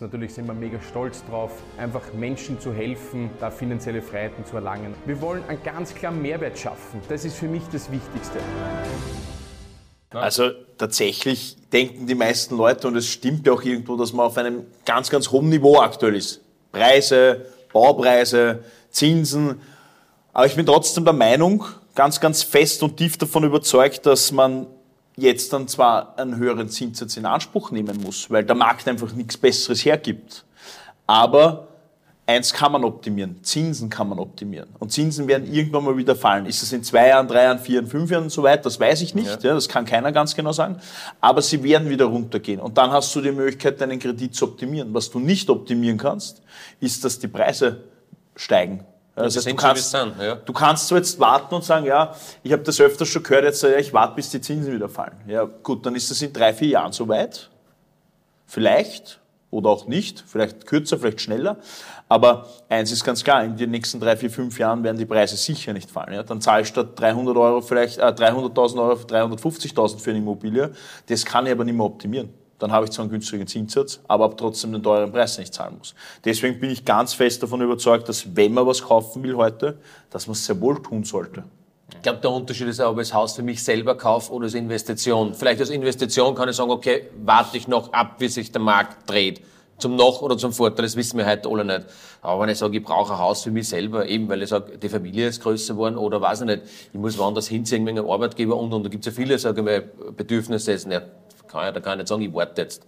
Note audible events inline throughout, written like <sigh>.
Natürlich sind wir mega stolz drauf, einfach Menschen zu helfen, da finanzielle Freiheiten zu erlangen. Wir wollen einen ganz klaren Mehrwert schaffen. Das ist für mich das Wichtigste. Also tatsächlich denken die meisten Leute, und es stimmt ja auch irgendwo, dass man auf einem ganz, ganz hohen Niveau aktuell ist. Preise, Baupreise, Zinsen. Aber ich bin trotzdem der Meinung, ganz, ganz fest und tief davon überzeugt, dass man jetzt dann zwar einen höheren Zinssatz in Anspruch nehmen muss, weil der Markt einfach nichts Besseres hergibt. Aber eins kann man optimieren, Zinsen kann man optimieren. Und Zinsen werden irgendwann mal wieder fallen. Ist das in zwei Jahren, drei Jahren, vier Jahren, fünf Jahren und so weiter? Das weiß ich nicht. Ja. ja. das kann keiner ganz genau sagen. Aber sie werden wieder runtergehen. Und dann hast du die Möglichkeit, deinen Kredit zu optimieren. Was du nicht optimieren kannst, ist, dass die Preise steigen. Das heißt, du, kannst, ja. du kannst so jetzt warten und sagen, ja, ich habe das öfter schon gehört, jetzt ja, ich warte, bis die Zinsen wieder fallen. Ja, gut, dann ist das in drei, vier Jahren soweit. Vielleicht oder auch nicht, vielleicht kürzer, vielleicht schneller. Aber eins ist ganz klar, in den nächsten drei, vier, fünf Jahren werden die Preise sicher nicht fallen. Ja? Dann zahle ich statt 300 Euro vielleicht äh, 300.000 Euro 350.000 für eine Immobilie. Das kann ich aber nicht mehr optimieren dann habe ich zwar einen günstigen Zinssatz, aber habe trotzdem den teuren Preis nicht zahlen muss. Deswegen bin ich ganz fest davon überzeugt, dass wenn man was kaufen will heute, dass man es sehr wohl tun sollte. Ich glaube, der Unterschied ist auch, ob ich das Haus für mich selber kaufe oder als Investition. Vielleicht als Investition kann ich sagen, okay, warte ich noch ab, wie sich der Markt dreht. Zum Nach- oder zum Vorteil, das wissen wir heute alle nicht. Aber wenn ich sage, ich brauche ein Haus für mich selber, eben weil ich sage, die Familie ist größer geworden oder weiß ich nicht, ich muss woanders hinziehen wegen einem Arbeitgeber und, und da gibt es ja viele, sage ich mal, Bedürfnisse, jetzt nicht kann, da kann ich nicht sagen, ich warte jetzt.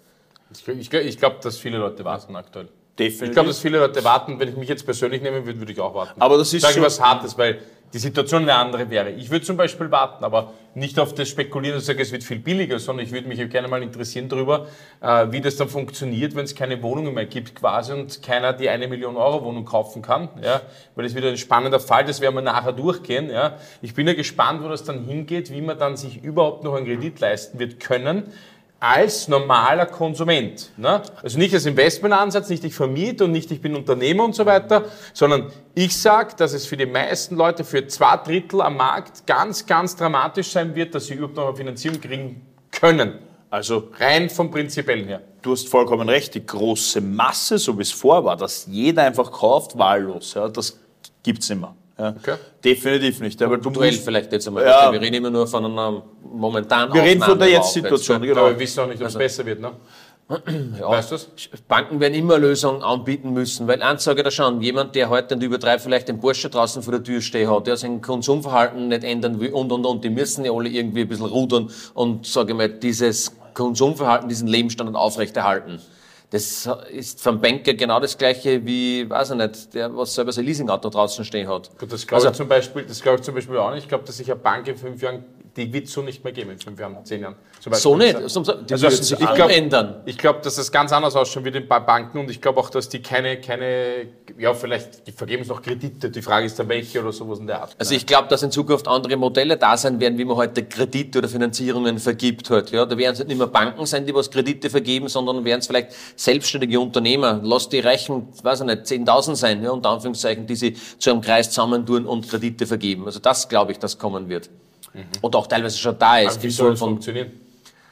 Ich, ich, ich glaube, dass viele Leute warten aktuell. Definitiv. Ich glaube, dass viele Leute warten. Wenn ich mich jetzt persönlich nehmen würde, würde ich auch warten. Aber das ist Sag ich was Hartes, weil die Situation eine andere wäre. Ich würde zum Beispiel warten, aber nicht auf das spekulieren und sagen, es wird viel billiger, sondern ich würde mich gerne mal interessieren darüber, äh, wie das dann funktioniert, wenn es keine Wohnungen mehr gibt quasi und keiner die eine Million Euro Wohnung kaufen kann. Ja, weil das wieder ein spannender Fall, das werden wir nachher durchgehen. Ja. Ich bin ja gespannt, wo das dann hingeht, wie man dann sich überhaupt noch einen Kredit leisten wird können als normaler Konsument. Ne? Also nicht als Investmentansatz, nicht ich vermiete und nicht ich bin Unternehmer und so weiter, sondern ich sage, dass es für die meisten Leute für zwei Drittel am Markt ganz, ganz dramatisch sein wird, dass sie überhaupt noch eine Finanzierung kriegen können. Also rein vom Prinzipiellen her. Du hast vollkommen recht, die große Masse, so wie es vor war, dass jeder einfach kauft, wahllos, ja, das gibt's nicht mehr. Ja. Okay. Definitiv nicht. Aber du musst, vielleicht jetzt einmal. Ja. Wir reden immer nur von einer momentanen Wir reden von der Jetzt-Situation. Jetzt, genau. Aber wir wissen auch nicht, ob es also, besser wird. Ne? Ja, weißt du's? Banken werden immer Lösungen anbieten müssen, weil eins sage ich da schon, jemand, der heute in über drei vielleicht den Porsche draußen vor der Tür stehen hat, der sein Konsumverhalten nicht ändern will und, und, und, die müssen ja alle irgendwie ein bisschen rudern und, sage ich mal, dieses Konsumverhalten, diesen Lebensstandard aufrechterhalten. Das ist vom Banker genau das gleiche wie, weiß ich nicht, der, was selber sein Leasingauto draußen stehen hat. Gut, das glaube also, ich zum Beispiel, das glaube ich zum Beispiel auch nicht. Ich glaube, dass sich eine Bank in fünf Jahren die wird es so nicht mehr geben in fünf Jahren, zehn Jahren. So nicht? Die also, müssen sich ich glaub, ändern. Ich glaube, dass das ganz anders ausschaut wie bei Banken und ich glaube auch, dass die keine, keine, ja vielleicht, die vergeben es noch Kredite. Die Frage ist dann welche oder sowas in der Art. Also ich glaube, dass in Zukunft andere Modelle da sein werden, wie man heute Kredite oder Finanzierungen vergibt hat. Ja, da werden es nicht mehr Banken sein, die was Kredite vergeben, sondern werden es vielleicht selbstständige Unternehmer. Lass die reichen, weiß ich nicht, 10.000 sein, ja, unter Anführungszeichen, die sie zu einem Kreis zusammentun und Kredite vergeben. Also das glaube ich, das kommen wird. Mhm. Und auch teilweise schon da ist. Aber wie soll das funktionieren?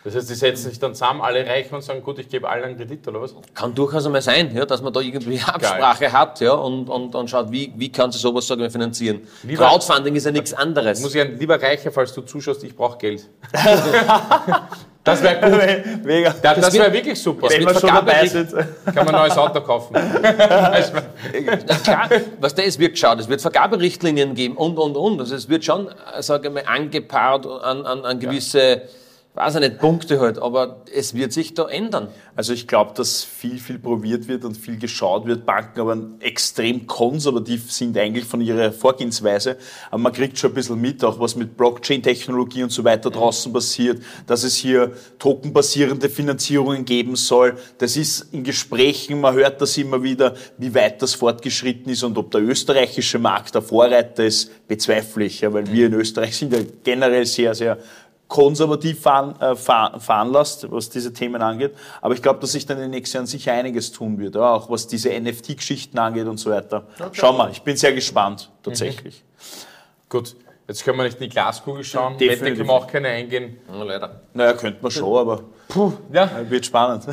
Das heißt, die setzen sich dann zusammen, alle reichen und sagen, gut, ich gebe allen einen Kredit, oder was? Kann durchaus einmal sein, ja, dass man da irgendwie Absprache Geil. hat ja, und, und, und schaut, wie, wie kann sie sowas sagen finanzieren. Lieber, Crowdfunding ist ja nichts anderes. Muss ich ein, lieber Reicher, falls du zuschaust, ich brauche Geld. <laughs> <laughs> das wäre gut. <laughs> Mega. Das, das wäre wirklich super. Wenn wir schon dabei sind. Kann man ein neues Auto kaufen. <laughs> Klar, was da ist, wird geschaut. Es wird Vergaberichtlinien geben und, und, und. Also es wird schon, äh, sage ich mal, angepaart an, an, an gewisse... Ja weiß ich nicht, Punkte halt, aber es wird sich da ändern. Also ich glaube, dass viel, viel probiert wird und viel geschaut wird. Banken aber extrem konservativ sind eigentlich von ihrer Vorgehensweise. Aber man kriegt schon ein bisschen mit, auch was mit Blockchain-Technologie und so weiter draußen passiert, dass es hier tokenbasierende Finanzierungen geben soll. Das ist in Gesprächen, man hört das immer wieder, wie weit das fortgeschritten ist und ob der österreichische Markt der Vorreiter ist, bezweifle ich, ja, weil wir in Österreich sind ja generell sehr, sehr konservativ fahren, äh, fahren lässt, was diese Themen angeht. Aber ich glaube, dass sich dann in den nächsten Jahren sicher einiges tun wird, ja, auch was diese NFT-Geschichten angeht und so weiter. Okay. Schauen wir, ich bin sehr gespannt, tatsächlich. Mhm. Gut. Jetzt können wir nicht in die Glaskugel schauen. Definitiv. Wette können wir auch keine eingehen. Ja, leider. Naja, könnte man schon, aber Puh, ja. wird spannend.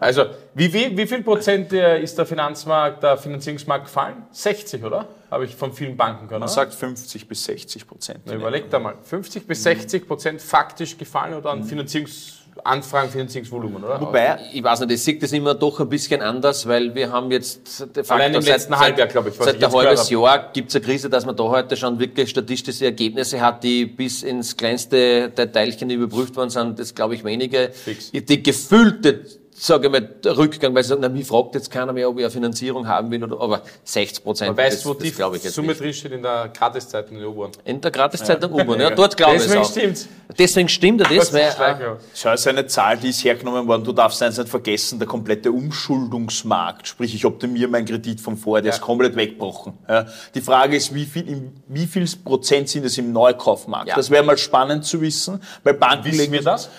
Also, wie, wie, wie viel Prozent äh, ist der Finanzmarkt, der Finanzierungsmarkt gefallen? 60, oder? Habe ich von vielen Banken gehört. Man oder? sagt 50 bis 60 Prozent. Na, überleg da mal. 50 bis 60 Prozent faktisch gefallen oder an Finanzierungsanfragen, Finanzierungsvolumen, oder? Wobei, Ich weiß nicht, ich sehe das immer doch ein bisschen anders, weil wir haben jetzt de facto Allein im letzten Halbjahr, glaube ich, was seit ich ein halbes Jahr gibt es eine Krise, dass man da heute schon wirklich statistische Ergebnisse hat, die bis ins kleinste Detailchen überprüft worden sind. Das glaube ich wenige. Fix. Die gefühlte sage ich mal, der Rückgang, weil sie sagen, na, mich fragt jetzt keiner mehr, ob ich eine Finanzierung haben will, oder, aber 60 Prozent, Man weiß, das, wo das die glaube ich jetzt Summe nicht. drinsteht in der Gratiszeit in der U-Bahn. In der Gratiszeitung U-Bahn, ja, <laughs> dort glaube ich es Deswegen stimmt's. Deswegen stimmt er das, weil, ja. Schau, es ist eine Zahl, die ist hergenommen worden. Du darfst eins nicht vergessen, der komplette Umschuldungsmarkt, sprich ich optimiere meinen Kredit von vorher, der ist komplett weggebrochen. Ja. Die Frage ist, wie viel, im, wie viel Prozent sind es im Neukaufmarkt? Ja. Das wäre mal spannend zu wissen, weil Banken Wissen legen- wir das?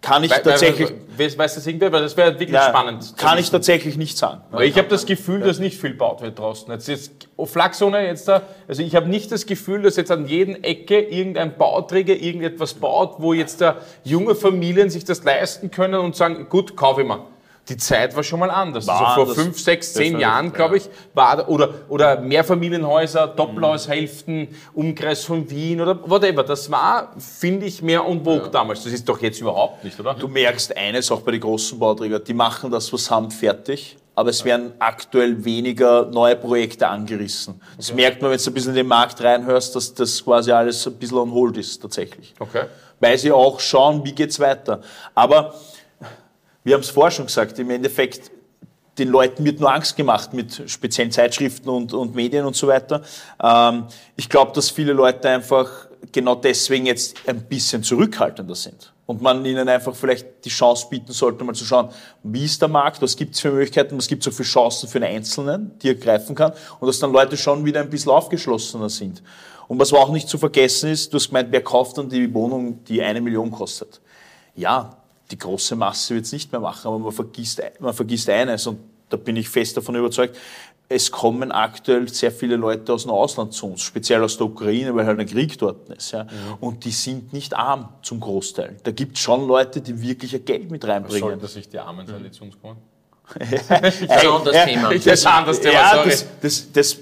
Kann ich Weil- tatsächlich, weil- Weiß, das irgendwer? Weil das wäre wirklich ja, spannend. kann ich tatsächlich nicht sagen. Weil ich habe das Gefühl, dass nicht viel baut wird draußen. Jetzt, jetzt oh, Flachsone jetzt da, also ich habe nicht das Gefühl, dass jetzt an jeden Ecke irgendein Bauträger irgendetwas baut, wo jetzt da junge Familien sich das leisten können und sagen, gut, kaufe ich mal. Die Zeit war schon mal anders. War also vor anders. fünf, sechs, zehn Definitiv, Jahren, glaube ich, war oder oder Mehrfamilienhäuser, Doppelhaushälften, Umkreis von Wien oder whatever. Das war, finde ich, mehr en vogue damals. Das ist doch jetzt überhaupt nicht, oder? Du merkst eines auch bei den großen Bauträgern, die machen das, was haben, fertig. Aber es werden aktuell weniger neue Projekte angerissen. Das merkt man, wenn du ein bisschen in den Markt reinhörst, dass das quasi alles ein bisschen on hold ist, tatsächlich. Okay. Weil sie auch schauen, wie geht's weiter. Aber wir haben es vorher schon gesagt, im Endeffekt, den Leuten wird nur Angst gemacht mit speziellen Zeitschriften und, und Medien und so weiter. Ähm, ich glaube, dass viele Leute einfach genau deswegen jetzt ein bisschen zurückhaltender sind. Und man ihnen einfach vielleicht die Chance bieten sollte, mal zu schauen, wie ist der Markt, was gibt es für Möglichkeiten, was gibt es auch für Chancen für den Einzelnen, die er greifen kann. Und dass dann Leute schon wieder ein bisschen aufgeschlossener sind. Und was auch nicht zu vergessen ist, du hast gemeint, wer kauft dann die Wohnung, die eine Million kostet? Ja, die große Masse wird es nicht mehr machen, aber man vergisst, man vergisst eines und da bin ich fest davon überzeugt, es kommen aktuell sehr viele Leute aus dem Ausland zu uns, speziell aus der Ukraine, weil halt ein Krieg dort ist. Ja. Und die sind nicht arm zum Großteil. Da gibt es schon Leute, die wirklich ihr Geld mit Sollen reinbringen. das nicht die Armen sein, die zu uns kommen? <laughs> das ist ein anderes Thema. Das ist ein anderes Thema, ja, sorry. das, das, das,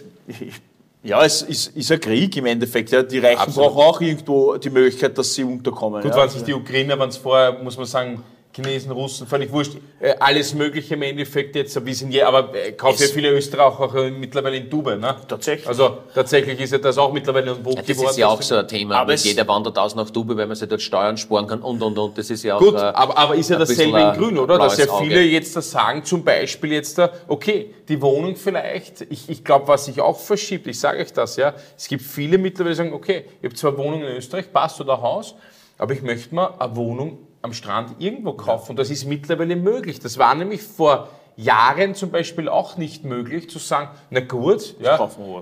ja, es ist, ist ein Krieg im Endeffekt. Ja. Die Reichen Absolut. brauchen auch irgendwo die Möglichkeit, dass sie unterkommen. Gut, ja. waren sich die Ukrainer, waren es vorher, muss man sagen, Chinesen, Russen, völlig wurscht. Äh, alles Mögliche im Endeffekt jetzt, wie sind je, aber äh, kaufen ja viele Österreicher auch mittlerweile in Dubai, ne? Tatsächlich. Also tatsächlich ist ja das auch mittlerweile ein Vogue Ja, das ist ja auch so ein Thema. Aber jeder wandert aus nach Dubai, weil man sich dort Steuern sparen kann und, und, und. Das ist ja auch... Gut, äh, aber, aber ist ja dasselbe in Grün, oder? Dass ja viele Auge. jetzt da sagen, zum Beispiel jetzt da, okay, die Wohnung vielleicht, ich, ich glaube, was sich auch verschiebt, ich sage euch das, ja, es gibt viele mittlerweile, die sagen, okay, ich habe zwar Wohnungen in Österreich, passt oder Haus, aber ich möchte mir eine Wohnung am Strand irgendwo kaufen und das ist mittlerweile möglich. Das war nämlich vor Jahren zum Beispiel auch nicht möglich zu sagen, na gut, ja,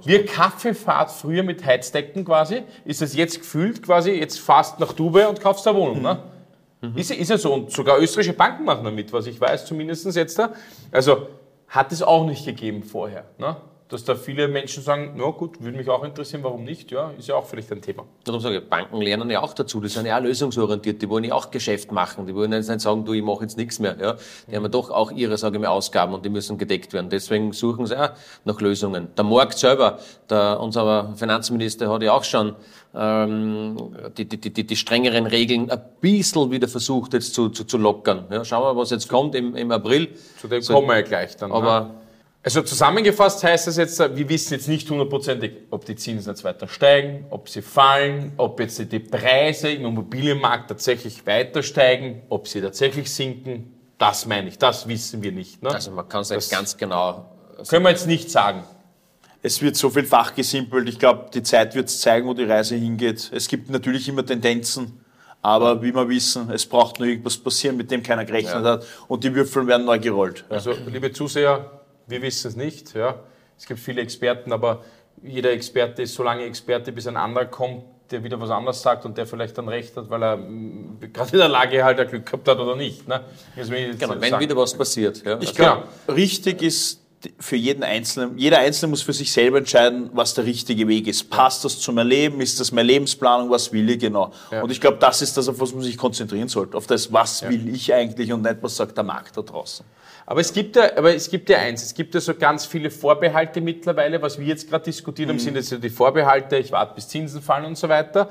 wir Kaffeefahrt früher mit Heizdecken quasi, ist es jetzt gefühlt quasi, jetzt fast nach Dubai und kaufst eine Wohnung, ne? Ist, ja- ist ja so. Und sogar österreichische Banken machen damit, was ich weiß, zumindest jetzt da. Also hat es auch nicht gegeben vorher. Ne? Dass da viele Menschen sagen, na gut, würde mich auch interessieren, warum nicht? Ja, ist ja auch vielleicht ein Thema. Darum sage ich, Banken lernen ja auch dazu. Die sind ja auch lösungsorientiert. Die wollen ja auch Geschäft machen. Die wollen jetzt nicht sagen, du, ich mache jetzt nichts mehr. Ja? Die haben ja doch auch ihre, sage ich mal, Ausgaben und die müssen gedeckt werden. Deswegen suchen sie auch nach Lösungen. Der Markt selber, der, unser Finanzminister hat ja auch schon ähm, die, die, die, die strengeren Regeln ein bisschen wieder versucht jetzt zu, zu, zu lockern. Ja? Schauen wir, was jetzt kommt im, im April. Zu dem So, kommen wir ja gleich dann. Aber ne? Also zusammengefasst heißt das jetzt, wir wissen jetzt nicht hundertprozentig, ob die Zinsen jetzt weiter steigen, ob sie fallen, ob jetzt die Preise im Immobilienmarkt tatsächlich weiter steigen, ob sie tatsächlich sinken. Das meine ich, das wissen wir nicht. Ne? also man kann es nicht ganz genau Können wir jetzt nicht sagen. Es wird so viel fachgesimpelt. Ich glaube, die Zeit wird zeigen, wo die Reise hingeht. Es gibt natürlich immer Tendenzen, aber wie wir wissen, es braucht nur irgendwas passieren, mit dem keiner gerechnet hat und die Würfel werden neu gerollt. Also, liebe Zuseher, wir wissen es nicht. Ja. Es gibt viele Experten, aber jeder Experte ist so lange Experte, bis ein anderer kommt, der wieder was anderes sagt und der vielleicht dann recht hat, weil er mm, gerade in der Lage halt ein Glück gehabt hat oder nicht. Ne? Genau, wenn sagen. wieder was passiert. Ja. Ich Genau. glaube, richtig ist für jeden Einzelnen, jeder Einzelne muss für sich selber entscheiden, was der richtige Weg ist. Passt das zu meinem Leben? Ist das meine Lebensplanung? Was will ich genau? Ja. Und ich glaube, das ist das, auf was man sich konzentrieren sollte. Auf das, was will ich eigentlich und nicht, was sagt der Markt da draußen. Aber es gibt ja, aber es gibt ja eins, es gibt ja so ganz viele Vorbehalte mittlerweile, was wir jetzt gerade diskutiert haben, sind jetzt so die Vorbehalte, ich warte bis Zinsen fallen und so weiter.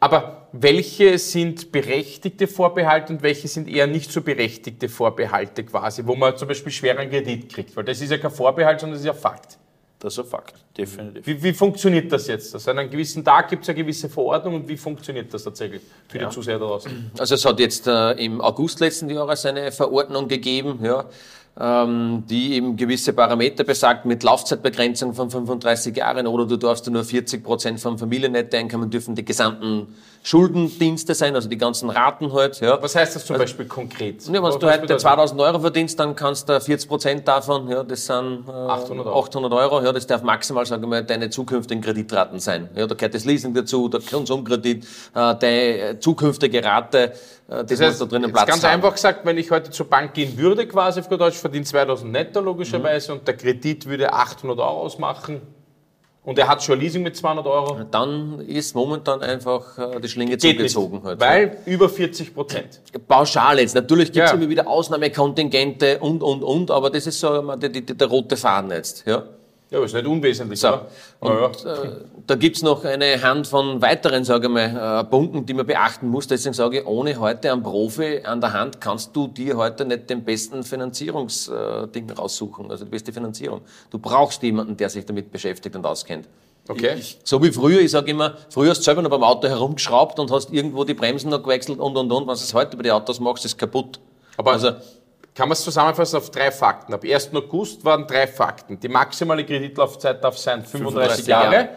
Aber welche sind berechtigte Vorbehalte und welche sind eher nicht so berechtigte Vorbehalte quasi, wo man zum Beispiel schweren Kredit kriegt? Weil das ist ja kein Vorbehalt, sondern das ist ja Fakt. Das ist ein Fakt, definitiv. Wie, wie funktioniert das jetzt? Also an einem gewissen Tag gibt es eine gewisse Verordnung und wie funktioniert das tatsächlich für die Zuseher da draußen? Also es hat jetzt äh, im August letzten Jahres eine Verordnung gegeben, ja, die eben gewisse Parameter besagt mit Laufzeitbegrenzung von 35 Jahren oder du darfst nur 40 Prozent vom Familiennettoeinkommen dürfen die gesamten Schuldendienste sein, also die ganzen Raten halt. Ja. Was heißt das zum Beispiel konkret? Ja, wenn Was du heute bedeutet- 2000 Euro verdienst, dann kannst du 40 Prozent davon, ja, das sind äh, 800 Euro. 800 Euro, ja, das darf maximal, sagen wir mal, deine zukünftigen Kreditraten sein. Ja, da gehört das Leasing dazu, der Konsumkredit, äh, deine zukünftige Rate, äh, das, Das muss heißt, da drinnen Platz ganz haben. einfach gesagt, wenn ich heute zur Bank gehen würde, quasi auf Deutsch, verdiene 2000 netto logischerweise und der Kredit würde 800 Euro ausmachen und er hat schon Leasing mit 200 Euro. Dann ist momentan einfach äh, die Schlinge Geht nicht, zugezogen. Halt, weil über 40 Prozent. Pauschal jetzt. Natürlich gibt es Ja. immer wieder Ausnahmekontingente und, und, und, aber das ist so der, der, der rote Faden jetzt. Ja. Ja, aber ist nicht unwesentlich, So. oder? Und Ja, äh, da gibt's noch eine Hand von weiteren, sage ich mal, äh, Punkten, die man beachten muss. Deswegen sage ich, ohne heute einen Profi an der Hand kannst du dir heute nicht den besten Finanzierungsding raussuchen, also die beste Finanzierung. Du brauchst jemanden, der sich damit beschäftigt und auskennt. Okay. So wie früher, ich sage immer, früher hast du selber noch beim Auto herumgeschraubt und hast irgendwo die Bremsen noch gewechselt und und und. Was du heute bei den Autos machst, ist kaputt. Aber also, kann man es zusammenfassen auf drei Fakten? Ab 1. August waren drei Fakten. Die maximale Kreditlaufzeit darf sein 35, 35 Jahre. Jahre.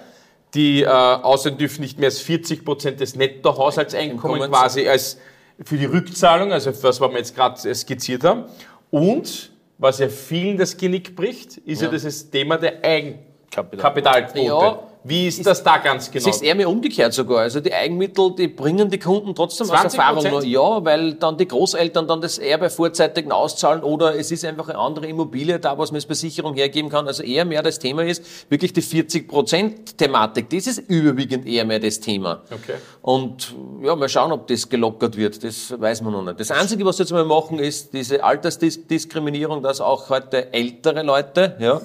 Die äh, außerdem dürfen nicht mehr als 40 Prozent des Nettohaushaltseinkommens Einkommens. quasi als für die Rückzahlung, also für das, was wir jetzt gerade skizziert haben. Und was ja vielen das Genick bricht, ist ja, Ja. dieses Thema der Kapital. Eigenkapitalquote. Ja. Wie ist, das da ganz genau? Es ist eher mehr umgekehrt sogar. Also die Eigenmittel, die bringen die Kunden trotzdem aus 20%? Erfahrung noch. Ja, weil dann die Großeltern dann das Erbe vorzeitig auszahlen oder es ist einfach eine andere Immobilie da, was man als Besicherung hergeben kann. Also eher mehr das Thema ist wirklich die 40%-Thematik. Das ist überwiegend eher mehr das Thema. Okay. Und ja, mal schauen, ob das gelockert wird. Das weiß man noch nicht. Das Einzige, was wir jetzt mal machen, ist diese Altersdiskriminierung, dass auch heute ältere Leute, ja,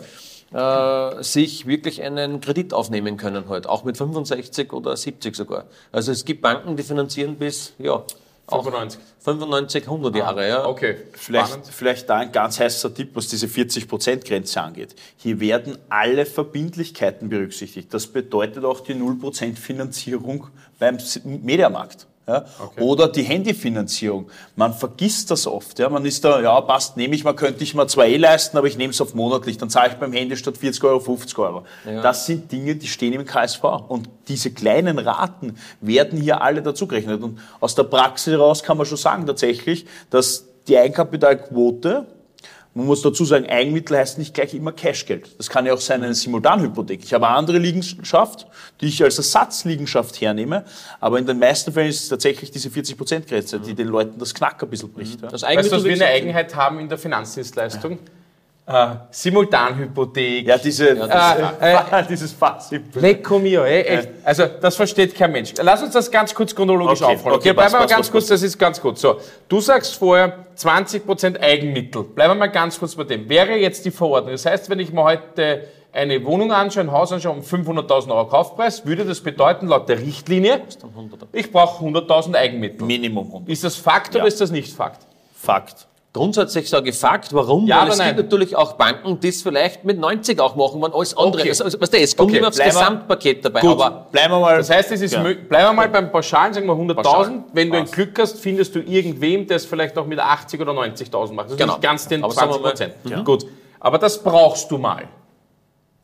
äh, sich wirklich einen Kredit aufnehmen können heute, auch mit 65 oder 70 sogar. Also es gibt Banken, die finanzieren bis ja, auch 95. 95, 100 Jahre. Ja. Okay, Vielleicht, spannend. vielleicht da ein ganz heißer Tipp, was diese 40%-Grenze angeht. Hier werden alle Verbindlichkeiten berücksichtigt. Das bedeutet auch die 0% Finanzierung beim Mediamarkt. Ja? Oder die Handyfinanzierung. Man vergisst das oft. Ja? Man ist da, ja, passt, nehme ich mal, könnte ich mal zwei eh leisten, aber ich nehme es auf monatlich. Dann zahle ich beim Handy statt 40 Euro 50 Euro. Das sind Dinge, die stehen im KSV. Und diese kleinen Raten werden hier alle dazugerechnet. Und aus der Praxis heraus kann man schon sagen tatsächlich, dass die Eigenkapitalquote man muss dazu sagen, Eigenmittel heißt nicht gleich immer Cashgeld. Das kann ja auch sein eine Simultanhypothek. Ich habe eine andere Liegenschaft, die ich als Ersatzliegenschaft hernehme, aber in den meisten Fällen ist es tatsächlich diese 40%-Grenze, die den Leuten das Knack ein bisschen bricht. Ja. Das Weißt du, Eigenmittel, was wir eine Eigenheit haben in der Finanzdienstleistung? Äh, Simultanhypothek. Ja, diese, Äh, <laughs> dieses Fazit. Lecco mio, ey, echt. Also, das versteht kein Mensch. Lass uns das ganz kurz chronologisch Okay, aufholen. okay, Okay, bleiben wir mal ganz passt, kurz, das ist ganz kurz. So, du sagst vorher 20% Eigenmittel. Bleiben wir mal ganz kurz bei dem. Wäre jetzt die Verordnung. Das heißt, wenn ich mir heute eine Wohnung anschaue, ein Haus anschaue um 500.000 Euro Kaufpreis, würde das bedeuten, laut der Richtlinie, ich brauche 100.000 Eigenmittel. Minimum 100. Ist das Fakt Ja. oder ist das nicht Fakt? Fakt. Grundsätzlich sage ich Fakt. Warum? Ja Weil es nein? gibt natürlich auch Banken, die es vielleicht mit 90 auch machen, wenn alles andere. Okay. Also, also, weißt du, es kommt Okay, immer aufs Gesamtpaket dabei. Gut, Aber bleiben wir mal. Das heißt, es ist Ja. bleiben wir mal beim Pauschalen, sagen wir 100.000. Pauschal. Wenn du ein. Glück hast, findest du irgendwem, der es vielleicht auch mit 80 oder 90.000 macht. Das ist Genau. nicht ganz den Aber sagen 20 wir mal, Prozent. ja. Gut. Aber das brauchst du mal.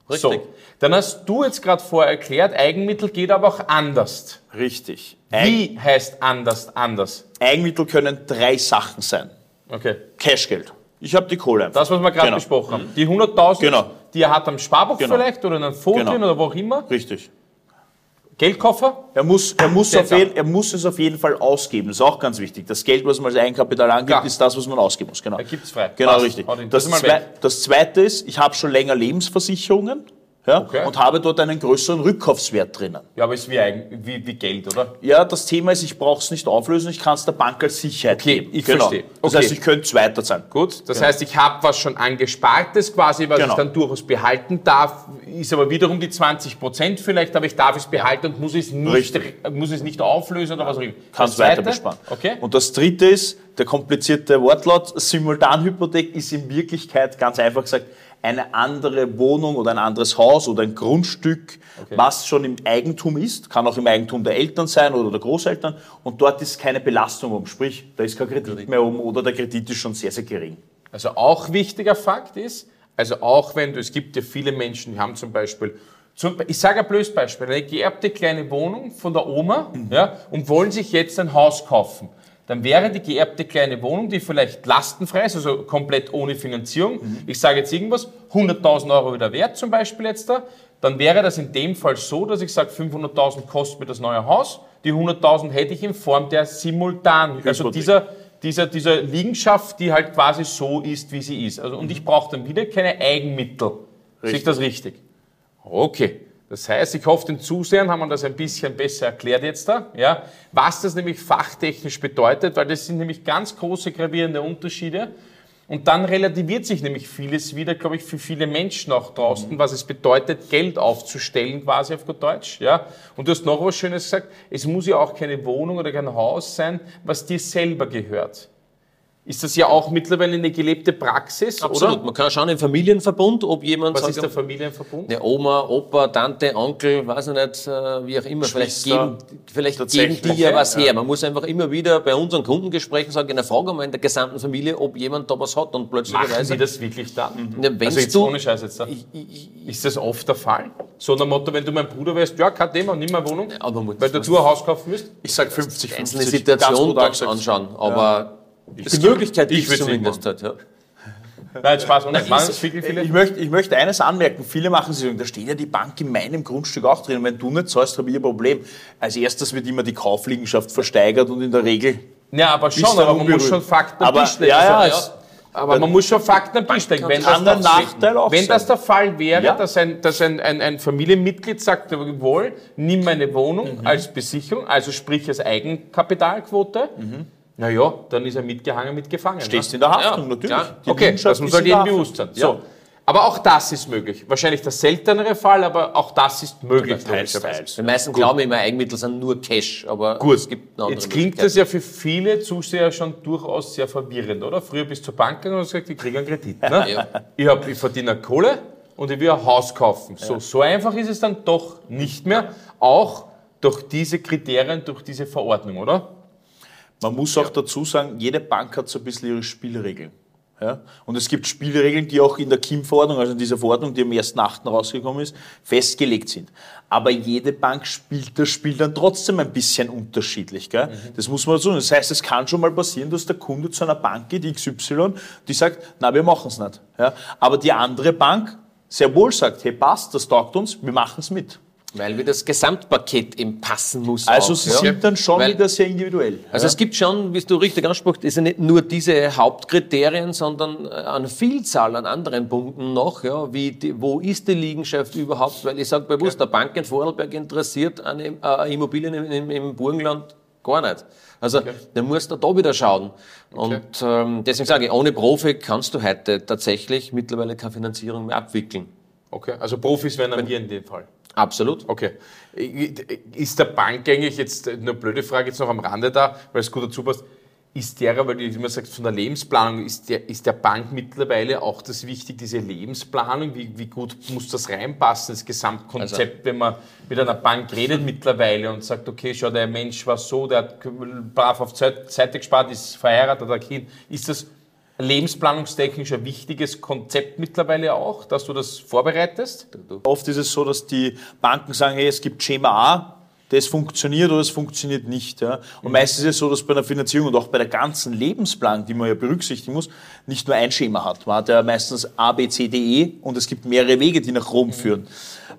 richtig. So. Dann hast du jetzt gerade vorher erklärt, Eigenmittel geht aber auch anders. Richtig. Eig Wie heißt anders anders? Eigenmittel können drei Sachen sein. Okay. Cashgeld. Ich habe die Kohle einfach. Das, was wir gerade Genau. besprochen haben. Die 100.000, Genau. die er hat am Sparbuch Genau. vielleicht oder in einem Foto Genau. oder wo auch immer. Richtig. Geldkoffer? Er muss, er, muss auf jeden, er muss es auf jeden Fall ausgeben. Das ist auch ganz wichtig. Das Geld, was man als Eigenkapital angibt, Ja. ist das, was man ausgeben muss. Genau. Er gibt's frei. Genau, Passt. richtig. Das, das Zweite ist, ich habe schon länger Lebensversicherungen ja, Okay. und habe dort einen größeren Rückkaufswert drinnen. Ja, aber ist wie, Eigen, wie, wie Geld, oder? Ja, das Thema ist, ich brauche es nicht auflösen, ich kann es der Bank als Sicherheit Okay, geben. ich genau. verstehe. Das Okay. heißt, ich könnte es weiterzahlen. Gut, das heißt, ich habe was schon angespartes quasi, was Genau. ich dann durchaus behalten darf, ist aber wiederum die 20 Prozent vielleicht, aber ich darf es behalten und muss es nicht, Richtig. muss es nicht auflösen oder was auch immer. Kann es weiter besparen. Okay. Und das dritte ist, der komplizierte Wortlaut, Simultanhypothek ist in Wirklichkeit ganz einfach gesagt eine andere Wohnung oder ein anderes Haus oder ein Grundstück, was schon im Eigentum ist, kann auch im Eigentum der Eltern sein oder der Großeltern und dort ist keine Belastung oben, sprich, da ist kein Kredit mehr oben oder der Kredit ist schon sehr, sehr gering. Also auch wichtiger Fakt ist, also auch wenn du, es gibt ja viele Menschen, die haben zum Beispiel, zum, ich sage ein blödes Beispiel, eine geerbte kleine Wohnung von der Oma ja, und wollen sich jetzt ein Haus kaufen. Dann wäre die geerbte kleine Wohnung, die vielleicht lastenfrei ist, also komplett ohne Finanzierung, ich sage jetzt irgendwas, 100.000 Euro wieder wert zum Beispiel jetzt da, dann wäre das in dem Fall so, dass ich sage, 500.000 kostet mir das neue Haus, die 100.000 hätte ich in Form der simultan, also dieser dieser, dieser Liegenschaft, die halt quasi so ist, wie sie ist. Also, und ich brauche dann wieder keine Eigenmittel. Sehe ich das richtig? Okay. Das heißt, ich hoffe, den Zusehern haben wir das ein bisschen besser erklärt jetzt da, ja, was das nämlich fachtechnisch bedeutet, weil das sind nämlich ganz große gravierende Unterschiede. Und dann relativiert sich nämlich vieles wieder, glaube ich, für viele Menschen auch draußen, was es bedeutet, Geld aufzustellen, quasi auf gut Deutsch. Ja? Und du hast noch was Schönes gesagt, es muss ja auch keine Wohnung oder kein Haus sein, was dir selber gehört. Ist das ja auch mittlerweile eine gelebte Praxis, Absolut. oder? Man kann schauen im Familienverbund, ob jemand Was sagt, ist der Familienverbund? eine Oma, Opa, Tante, Onkel, weiß ich nicht, äh, wie auch immer. Vielleicht geben, vielleicht geben die ja was her. Man muss einfach immer wieder bei unseren Kundengesprächen sagen, eine Frage mal in der gesamten Familie, ob jemand da was hat und Machen plötzlicherweise. Sie das wirklich dann? Ja, wenn's also jetzt du- ohne Scheiß jetzt da. Ist das oft der Fall? So nach Motto, wenn du mein Bruder wärst, ja, kein Thema, nimm eine Wohnung, aber muss- weil du ein Haus kaufen müsst. Ich sage 50, einzelne 50. Situation gut dann angesagt. anschauen. Aber die Ich- Möglichkeit ich gibt es würd's nicht zumindest ja. Nein, Spaß. Und Nein, ist- wirklich viele? Ich möchte, ich möchte eines anmerken. Viele machen sich, da steht ja die Bank in meinem Grundstück auch drin. Und wenn du nicht zahlst, habe ich ein Problem. Als erstes wird immer die Kaufliegenschaft versteigert und in der Regel Ja, aber schon, aber man muss schon Fakten Aber- Tisch legen. ja, ja, Also, es- aber man muss schon Fakten am Tisch legen. Wenn das, der- Nachteil auch wenn das der Fall wäre, Ja. dass, ein, dass ein, ein, ein Familienmitglied sagt, jawohl, nimm meine Wohnung Mhm. als Besicherung, also sprich als Eigenkapitalquote, na ja, dann ist er mitgehangen, mitgefangen. Stehst ne? in der Haftung, Ja, natürlich. Okay, das muss halt jedem bewusst sein. Ja. So. Aber auch das ist möglich. Wahrscheinlich der seltenere Fall, aber auch das ist möglich. Teils, teils. Die meisten glauben immer, Eigenmittel sind nur Cash, aber Gut, es gibt eine andere jetzt klingt das ja für viele Zuseher schon durchaus sehr verwirrend, oder? Früher bist du zur Bank gegangen und hast gesagt, ich kriege einen Kredit. Ne? <laughs> Ja. Ich, hab, ich verdiene eine Kohle und ich will ein Haus kaufen. So, so einfach ist es dann doch nicht mehr, auch durch diese Kriterien, durch diese Verordnung, oder? Man muss auch dazu sagen, jede Bank hat so ein bisschen ihre Spielregeln. Ja? Und es gibt Spielregeln, die auch in der KIM-Verordnung, also in dieser Verordnung, die am 1.8. rausgekommen ist, festgelegt sind. Aber jede Bank spielt das Spiel dann trotzdem ein bisschen unterschiedlich. Gell? Das muss man sagen. Das heißt, es kann schon mal passieren, dass der Kunde zu einer Bank geht, XY, die sagt, na, wir machen es nicht. Ja? Aber die andere Bank sehr wohl sagt, hey, passt, das taugt uns, wir machen es mit. Weil wie das Gesamtpaket eben passen muss. Also auch, sie ja. sind dann schon Weil- wieder sehr individuell. Also es gibt schon, wie du richtig ansprichst, ist ja nicht nur diese Hauptkriterien, sondern äh, eine Vielzahl an anderen Punkten noch, ja, wie die, wo ist die Liegenschaft überhaupt, weil ich sage bewusst, der Bank in Vorarlberg interessiert eine äh, Immobilien im, im, im Burgenland gar nicht. Also dann musst du da wieder schauen. Und ähm, deswegen sage ich, ohne Profi kannst du heute tatsächlich mittlerweile keine Finanzierung mehr abwickeln. Okay, also Profis wären dann wir in dem Fall. Absolut. Okay. Ist der Bank eigentlich jetzt, eine blöde Frage jetzt noch am Rande da, weil es gut dazu passt, ist der, weil du immer sagst, von der Lebensplanung, ist der, ist der Bank mittlerweile auch das wichtig, diese Lebensplanung? Wie, wie gut muss das reinpassen, das Gesamtkonzept, wenn man mit einer Bank redet mittlerweile und sagt, okay, schau, der Mensch war so, der hat brav auf Zeit- Seite gespart, ist verheiratet, hat ein Kind. Ist das lebensplanungstechnisch ein wichtiges Konzept mittlerweile auch, dass du das vorbereitest? Oft ist es so, dass die Banken sagen, hey, es gibt Schema A, das funktioniert oder es funktioniert nicht. Ja. Und meistens ist es so, dass bei der Finanzierung und auch bei der ganzen Lebensplanung, die man ja berücksichtigen muss, nicht nur ein Schema hat. Man hat ja meistens A, B, C, D, E und es gibt mehrere Wege, die nach Rom führen.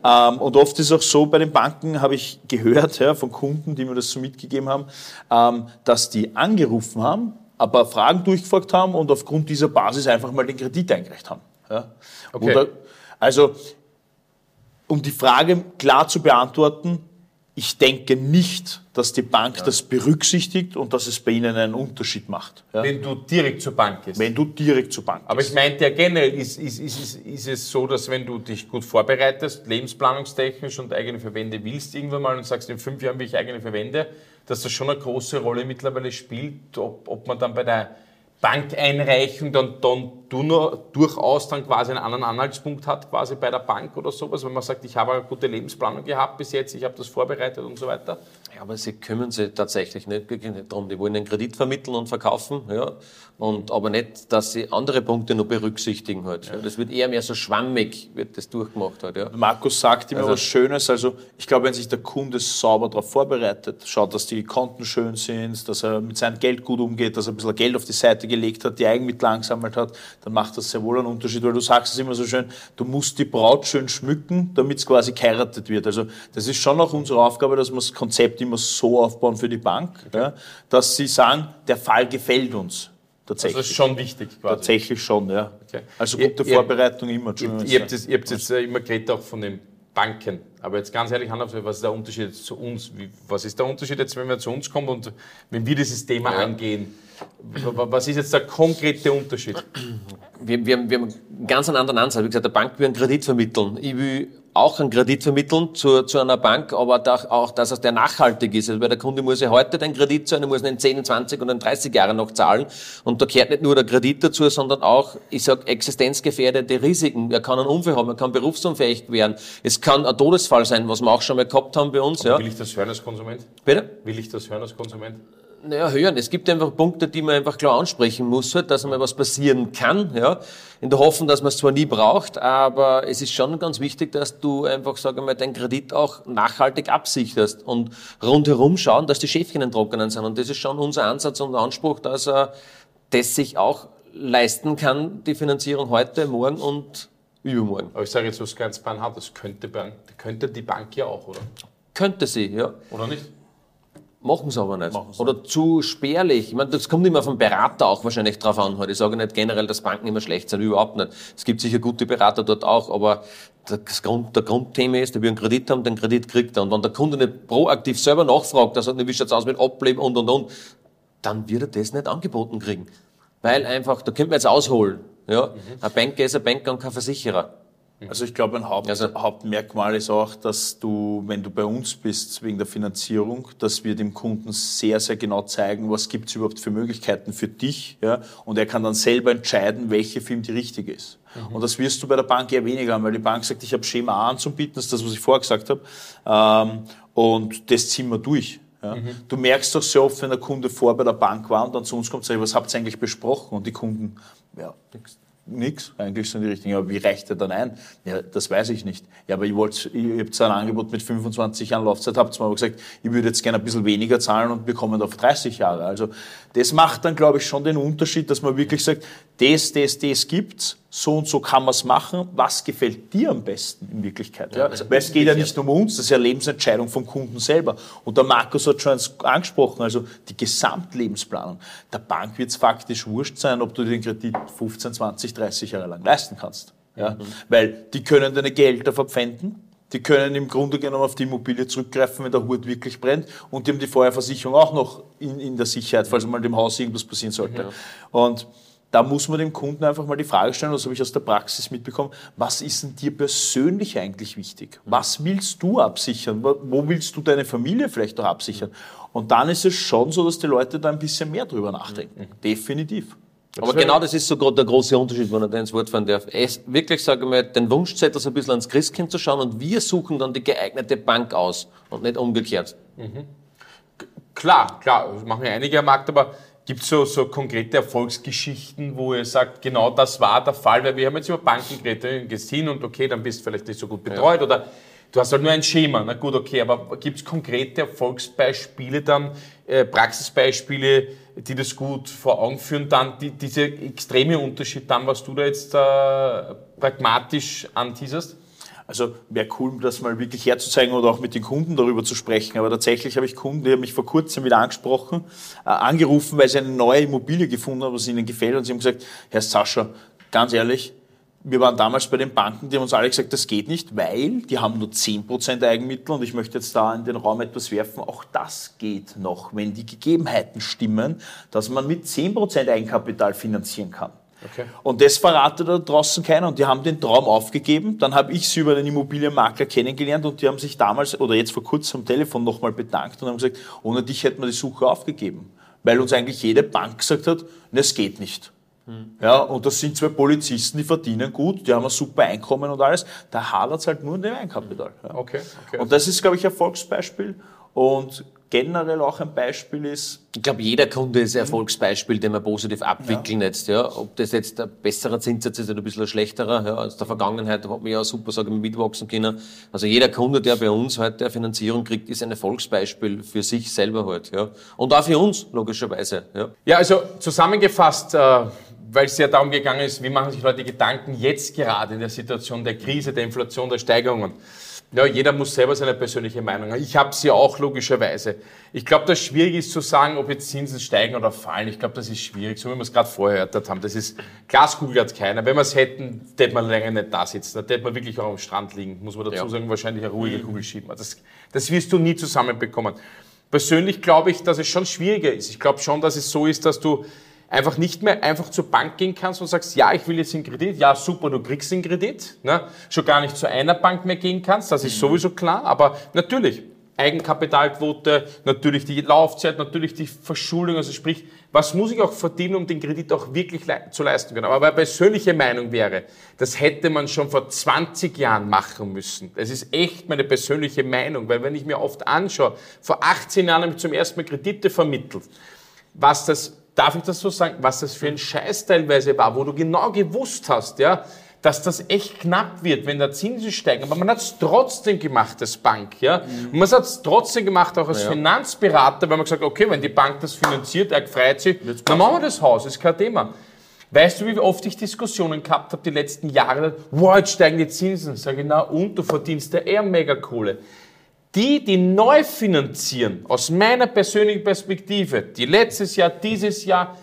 Ähm, und oft ist es auch so, bei den Banken habe ich gehört ja, von Kunden, die mir das so mitgegeben haben, ähm, dass die angerufen haben, ein paar Fragen durchgefragt haben und aufgrund dieser Basis einfach mal den Kredit eingereicht haben. Ja. Okay. Oder, also, um die Frage klar zu beantworten, ich denke nicht, dass die Bank das berücksichtigt und dass es bei Ihnen einen Unterschied macht. Ja? Wenn du direkt zur Bank gehst. Wenn du direkt zur Bank Aber ich meinte ja generell, ist, ist, ist, ist, es so, dass wenn du dich gut vorbereitest, lebensplanungstechnisch und eigene Verwände willst irgendwann mal und sagst, in fünf Jahren will ich eigene Verwände, dass das schon eine große Rolle mittlerweile spielt, ob, ob man dann bei der Bankeinreichung dann, dann durchaus dann quasi einen anderen Anhaltspunkt hat, quasi bei der Bank oder sowas, wenn man sagt, ich habe eine gute Lebensplanung gehabt bis jetzt, ich habe das vorbereitet und so weiter? Ja, aber sie kümmern sich tatsächlich nicht, wirklich nicht darum. Die wollen einen Kredit vermitteln und verkaufen, ja. Und, aber nicht, dass sie andere Punkte noch berücksichtigen halt. Ja. Das wird eher mehr so schwammig, wird das durchgemacht halt, ja. Markus sagt immer Also- was Schönes. Also ich glaube, wenn sich der Kunde sauber darauf vorbereitet, schaut, dass die Konten schön sind, dass er mit seinem Geld gut umgeht, dass er ein bisschen Geld auf die Seite gelegt hat, die Eigenmittel angesammelt hat, dann macht das sehr wohl einen Unterschied. Weil du sagst es immer so schön, du musst die Braut schön schmücken, damit es quasi geheiratet wird. Also das ist schon auch unsere Aufgabe, dass wir das Konzept immer so aufbauen für die Bank, ja, dass sie sagen, der Fall gefällt uns. Tatsächlich. Also das ist schon wichtig quasi. Tatsächlich schon, ja. Okay. Also gute ihr- Vorbereitung immer. Ihr, Entschuldigung, ihr habt jetzt, ihr habt jetzt äh, immer geredet auch von den Banken. Aber jetzt ganz ehrlich, Herz, was ist der Unterschied jetzt zu uns? Wie, was ist der Unterschied jetzt, wenn wir zu uns kommen und wenn wir dieses Thema angehen? W- w- Was ist jetzt der konkrete Unterschied? wir, wir, wir haben einen ganz einen anderen Ansatz. Wie gesagt, der Bank will einen Kredit vermitteln. Ich will auch einen Kredit vermitteln zu, zu einer Bank, aber da, auch, dass es der nachhaltig ist. Also, weil der Kunde muss ja heute den Kredit zahlen, er muss ihn in 10, 20 und in 30 Jahren noch zahlen. Und da gehört nicht nur der Kredit dazu, sondern auch, ich sag, existenzgefährdete Risiken. Er kann einen Unfall haben, er kann berufsunfähig werden. Es kann ein Todesfall sein, was wir auch schon mal gehabt haben bei uns. Ja. Will ich das hören als Konsument? Bitte? Will ich das hören als Konsument? Naja, hören. Es gibt einfach Punkte, die man einfach klar ansprechen muss, halt, dass einmal was passieren kann, ja. In der Hoffnung, dass man es zwar nie braucht, aber es ist schon ganz wichtig, dass du einfach, sag einmal, deinen Kredit auch nachhaltig absicherst und rundherum schauen, dass die Schäfchen in Trockenen sind. Und das ist schon unser Ansatz und Anspruch, dass er das sich auch leisten kann, die Finanzierung heute, morgen und übermorgen. Aber ich sage jetzt was ganz banal, das könnte, Bank, könnte die Bank ja auch, oder? Könnte sie, ja. Oder nicht? Machen sie aber nicht. Oder zu spärlich. Ich meine, das kommt immer vom Berater auch wahrscheinlich drauf an. Halt. Ich sage nicht generell, dass Banken immer schlecht sind, überhaupt nicht. Es gibt sicher gute Berater dort auch, aber das Grund, der Grundthema ist, der will einen Kredit haben, den Kredit kriegt er. Und wenn der Kunde nicht proaktiv selber nachfragt, also wie schaut's aus mit Ableben und und und, dann wird er das nicht angeboten kriegen. Weil einfach, da könnte man jetzt ausholen. Ja? Ein Banker ist ein Banker und kein Versicherer. Also ich glaube, ein Haupt, Also- Hauptmerkmal ist auch, dass du, wenn du bei uns bist wegen der Finanzierung, dass wir dem Kunden sehr, sehr genau zeigen, was gibt es überhaupt für Möglichkeiten für dich. Ja? Und er kann dann selber entscheiden, welche für ihn die richtige ist. Und das wirst du bei der Bank eher weniger haben, weil die Bank sagt, ich habe Schema A anzubieten, das ist das, was ich vorher gesagt habe. Ähm, und das ziehen wir durch. Ja? Du merkst doch sehr oft, wenn der Kunde vor bei der Bank war und dann zu uns kommt, sag ich, was habt ihr eigentlich besprochen? Und die Kunden, ja, Nix, eigentlich sind die richtigen. Aber wie reicht der dann ein? Ja, das weiß ich nicht. Ja, aber ich wollte, ihr habt ein Angebot mit 25 Jahren Laufzeit, habt mir aber gesagt, ich würde jetzt gerne ein bisschen weniger zahlen und bekommen auf 30 Jahre. Also, das macht dann, glaube ich, schon den Unterschied, dass man wirklich sagt, das, das, das gibt's, so und so kann man es machen. Was gefällt dir am besten in Wirklichkeit? Ja, Weil es geht ja nicht nur um uns, das ist ja Lebensentscheidung vom Kunden selber. Und der Markus hat schon angesprochen, also die Gesamtlebensplanung. Der Bank wird es faktisch wurscht sein, ob du den Kredit 15, 20, 30 Jahre lang leisten kannst. Ja? Weil die können deine Gelder verpfänden, die können im Grunde genommen auf die Immobilie zurückgreifen, wenn der Hut wirklich brennt. Und die haben die Feuerversicherung auch noch in, in der Sicherheit, falls mal dem Haus irgendwas passieren sollte. Und da muss man dem Kunden einfach mal die Frage stellen, das habe ich aus der Praxis mitbekommen, was ist denn dir persönlich eigentlich wichtig? Was willst du absichern? Wo willst du deine Familie vielleicht auch absichern? Und dann ist es schon so, dass die Leute da ein bisschen mehr drüber nachdenken. Definitiv. Aber genau das ist so gerade der große Unterschied, wenn er da ins Wort fahren darf. Es, wirklich, sage ich mal, den Wunschzettel so ein bisschen ans Christkind zu schauen und wir suchen dann die geeignete Bank aus und nicht umgekehrt. Klar, klar, das machen ja einige am Markt, aber gibt es so, so konkrete Erfolgsgeschichten, wo ihr sagt, genau das war der Fall? Weil wir haben jetzt über Banken geredet, gehst hin und okay, dann bist du vielleicht nicht so gut betreut oder du hast halt nur ein Schema, na gut, okay, aber gibt es konkrete Erfolgsbeispiele dann, äh, Praxisbeispiele, die das gut vor Augen führen, dann die, diese extreme Unterschied dann, was du da jetzt äh, pragmatisch anteaserst? Also wäre cool, das mal wirklich herzuzeigen oder auch mit den Kunden darüber zu sprechen. Aber tatsächlich habe ich Kunden, die haben mich vor kurzem wieder angesprochen, äh, angerufen, weil sie eine neue Immobilie gefunden haben, was ihnen gefällt. Und sie haben gesagt, Herr Sascha, ganz ehrlich, wir waren damals bei den Banken, die haben uns alle gesagt, das geht nicht, weil die haben nur 10% Eigenmittel und ich möchte jetzt da in den Raum etwas werfen, auch das geht noch, wenn die Gegebenheiten stimmen, dass man mit 10% Eigenkapital finanzieren kann. Okay. Und das verratet da draußen keiner und die haben den Traum aufgegeben. Dann habe ich sie über den Immobilienmakler kennengelernt und die haben sich damals oder jetzt vor kurzem am Telefon nochmal bedankt und haben gesagt, ohne dich hätten wir die Suche aufgegeben. Weil uns eigentlich jede Bank gesagt hat, es geht nicht. Hm. Ja, und das sind zwei Polizisten, die verdienen gut, die haben ein super Einkommen und alles. Da hadert es halt nur in dem Eigenkapital. Ja. Okay, okay. Und das ist, glaube ich, ein Erfolgsbeispiel. Und generell auch ein Beispiel ist. Ich glaube, jeder Kunde ist ein Erfolgsbeispiel, den wir positiv abwickeln ja. jetzt. Ja. Ob das jetzt ein besserer Zinssatz ist oder ein bisschen ein schlechterer, ja, aus der Vergangenheit, da hat man ja super, sagen wir, mitwachsen können. Also jeder Kunde, der bei uns heute eine Finanzierung kriegt, ist ein Erfolgsbeispiel für sich selber halt. Ja. Und auch für uns, logischerweise. Ja, ja also zusammengefasst, äh, weil es ja darum gegangen ist, wie machen sich Leute Gedanken jetzt gerade in der Situation der Krise, der Inflation, der Steigerungen. Ja, jeder muss selber seine persönliche Meinung haben. Ich habe sie auch logischerweise. Ich glaube, das Schwierige ist zu sagen, ob jetzt Zinsen steigen oder fallen. Ich glaube, das ist schwierig, so wie wir es gerade vorher gehört haben. Das ist, Glaskugel hat keiner. Wenn wir es hätten, hätte man länger nicht da sitzen. Da hätte man wirklich auch am Strand liegen, muss man dazu ja. sagen, wahrscheinlich eine ruhige Kugel schieben. Das, das wirst du nie zusammenbekommen. Persönlich glaube ich, dass es schon schwieriger ist. Ich glaube schon, dass es so ist, dass du einfach nicht mehr einfach zur Bank gehen kannst und sagst, ja, ich will jetzt einen Kredit, ja, super, du kriegst den Kredit, ne? schon gar nicht zu einer Bank mehr gehen kannst, das ist mhm. sowieso klar, aber natürlich, Eigenkapitalquote, natürlich die Laufzeit, natürlich die Verschuldung, also sprich, was muss ich auch verdienen, um den Kredit auch wirklich le zu leisten können. Aber meine persönliche Meinung wäre, das hätte man schon vor 20 Jahren machen müssen. Das ist echt meine persönliche Meinung, weil wenn ich mir oft anschaue, vor 18 Jahren habe ich zum ersten Mal Kredite vermittelt, was das darf ich das so sagen, was das für ein Scheiß teilweise war, wo du genau gewusst hast, ja, dass das echt knapp wird, wenn der Zinsen steigen. Aber man hat es trotzdem gemacht als Bank. Ja? Mhm. Und man hat es trotzdem gemacht, auch als ja. Finanzberater, weil man gesagt okay, wenn die Bank das finanziert, er freut sich, dann machen wir das Haus, ist kein Thema. Weißt du, wie oft ich Diskussionen gehabt habe die letzten Jahre? Wow, jetzt steigen die Zinsen. Sag ich, na und, du verdienst ja eher mega Kohle. Die, die neu finanzieren, aus meiner persönlichen Perspektive, die letztes Jahr, dieses Jahr,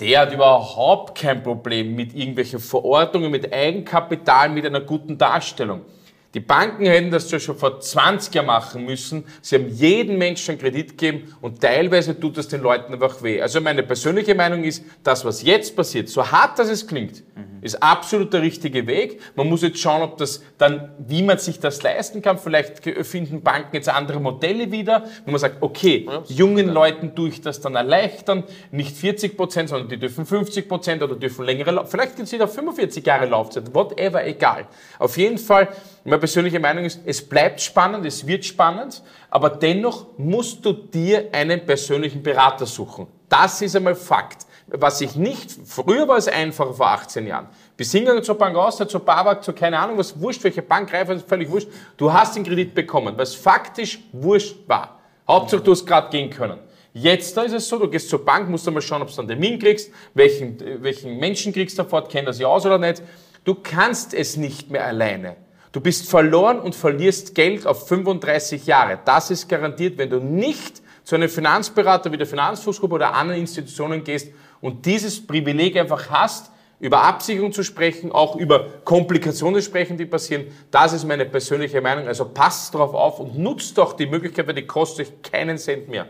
der hat überhaupt kein Problem mit irgendwelchen Verordnungen, mit Eigenkapital, mit einer guten Darstellung. Die Banken hätten das ja schon vor 20 Jahren machen müssen. Sie haben jeden Menschen Kredit gegeben und teilweise tut das den Leuten einfach weh. Also meine persönliche Meinung ist, das, was jetzt passiert, so hart das es klingt, mhm. Ist absolut der richtige Weg. Man muss jetzt schauen, ob das dann, wie man sich das leisten kann. Vielleicht finden Banken jetzt andere Modelle wieder, wo man sagt, okay, ja, jungen Leuten tue ich das dann erleichtern, nicht 40 Prozent, sondern die dürfen 50 Prozent oder dürfen längere, vielleicht gibt es wieder 45 Jahre Laufzeit, whatever, egal. Auf jeden Fall, meine persönliche Meinung ist, es bleibt spannend, es wird spannend, aber dennoch musst du dir einen persönlichen Berater suchen. Das ist einmal Fakt. Was ich nicht, früher war es einfacher vor 18 Jahren. Bis hingegangen zur Bank aus, zur Babak, zur keine Ahnung was, wurscht, welche Bank, Reifer, ist völlig wurscht. Du hast den Kredit bekommen, was faktisch wurscht war. Hauptsache, du hast gerade gehen können. Jetzt da ist es so, du gehst zur Bank, musst du mal schauen, ob du einen Termin kriegst, welchen, welchen Menschen kriegst du sofort, kennt er sich aus oder nicht. Du kannst es nicht mehr alleine. Du bist verloren und verlierst Geld auf 35 Jahre. Das ist garantiert, wenn du nicht zu einem Finanzberater wie der Finanzfußgruppe oder anderen Institutionen gehst und dieses Privileg einfach hast, über Absicherung zu sprechen, auch über Komplikationen sprechen, die passieren. Das ist meine persönliche Meinung. Also passt darauf auf und nutzt doch die Möglichkeit, weil die kostet euch keinen Cent mehr.